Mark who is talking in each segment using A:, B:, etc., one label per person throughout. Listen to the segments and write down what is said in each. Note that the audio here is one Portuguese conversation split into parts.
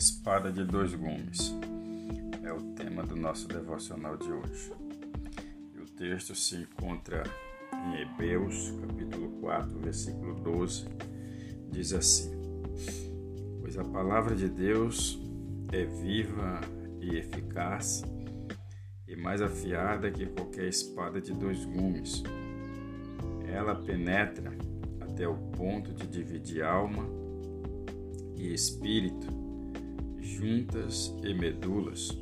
A: Espada de dois gumes é o tema do nosso devocional de hoje. E o texto se encontra em Hebreus, capítulo 4, versículo 12. Diz assim: Pois a palavra de Deus é viva e eficaz e mais afiada que qualquer espada de dois gumes. Ela penetra até o ponto de dividir alma e espírito, juntas e medulas,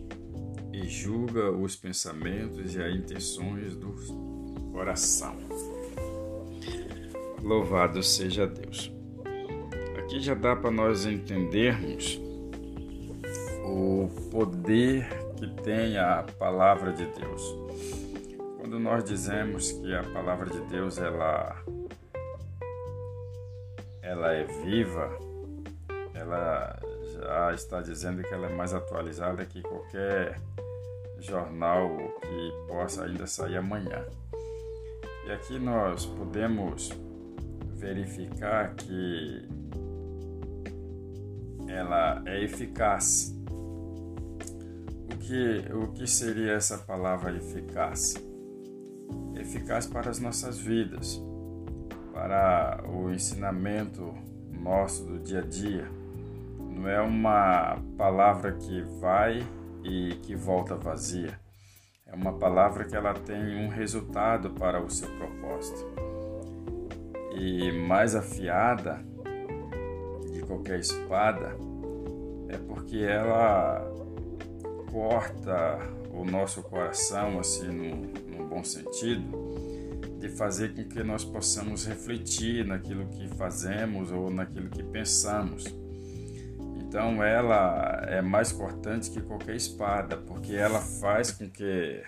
A: e julga os pensamentos e as intenções do coração. Louvado seja Deus. Aqui já dá para nós entendermos o poder que tem a palavra de Deus. Quando nós dizemos que a palavra de Deus ela ela é viva, ela já está dizendo que ela é mais atualizada que qualquer jornal que possa ainda sair amanhã. E aqui nós podemos verificar que ela é eficaz. O que, o que seria essa palavra eficaz? Eficaz para as nossas vidas, para o ensinamento nosso do dia a dia. Não é uma palavra que vai e que volta vazia. É uma palavra que ela tem um resultado para o seu propósito. E mais afiada de qualquer espada é porque ela corta o nosso coração assim num, num bom sentido de fazer com que nós possamos refletir naquilo que fazemos ou naquilo que pensamos. Então ela é mais cortante que qualquer espada, porque ela faz com que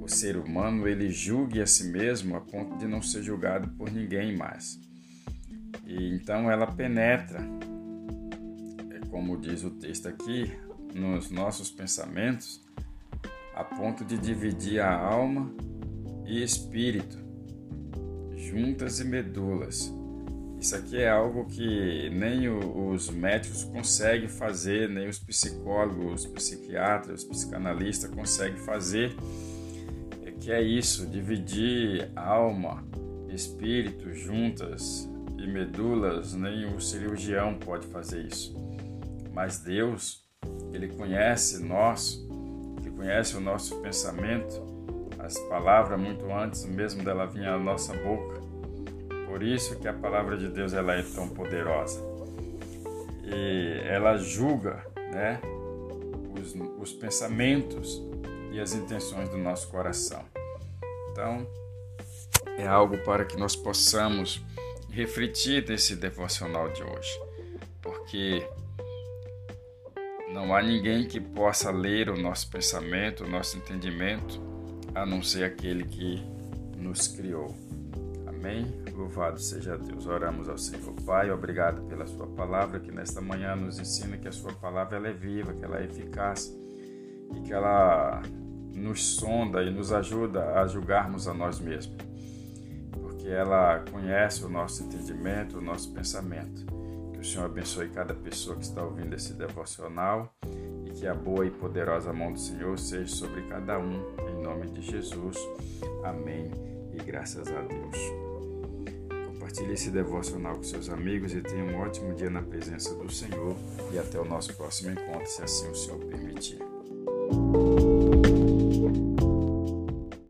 A: o ser humano ele julgue a si mesmo a ponto de não ser julgado por ninguém mais. E então ela penetra, é como diz o texto aqui, nos nossos pensamentos, a ponto de dividir a alma e espírito, juntas e medulas. Isso aqui é algo que nem os médicos conseguem fazer, nem os psicólogos, os psiquiatras, os psicanalistas conseguem fazer. É que é isso, dividir alma, espírito juntas e medulas, nem o cirurgião pode fazer isso. Mas Deus, ele conhece nós, ele conhece o nosso pensamento, as palavras muito antes mesmo dela vir à nossa boca. Por isso que a palavra de Deus ela é tão poderosa. E ela julga, né, os, os pensamentos e as intenções do nosso coração. Então, é algo para que nós possamos refletir nesse devocional de hoje, porque não há ninguém que possa ler o nosso pensamento, o nosso entendimento a não ser aquele que nos criou. Amém? Louvado seja Deus. Oramos ao Senhor. Pai, obrigado pela Sua palavra, que nesta manhã nos ensina que a Sua palavra ela é viva, que ela é eficaz e que ela nos sonda e nos ajuda a julgarmos a nós mesmos. Porque ela conhece o nosso entendimento, o nosso pensamento. Que o Senhor abençoe cada pessoa que está ouvindo esse devocional e que a boa e poderosa mão do Senhor seja sobre cada um nome de Jesus. Amém e graças a Deus. Compartilhe esse devocional com seus amigos e tenha um ótimo dia na presença do Senhor. E até o nosso próximo encontro, se assim o Senhor permitir.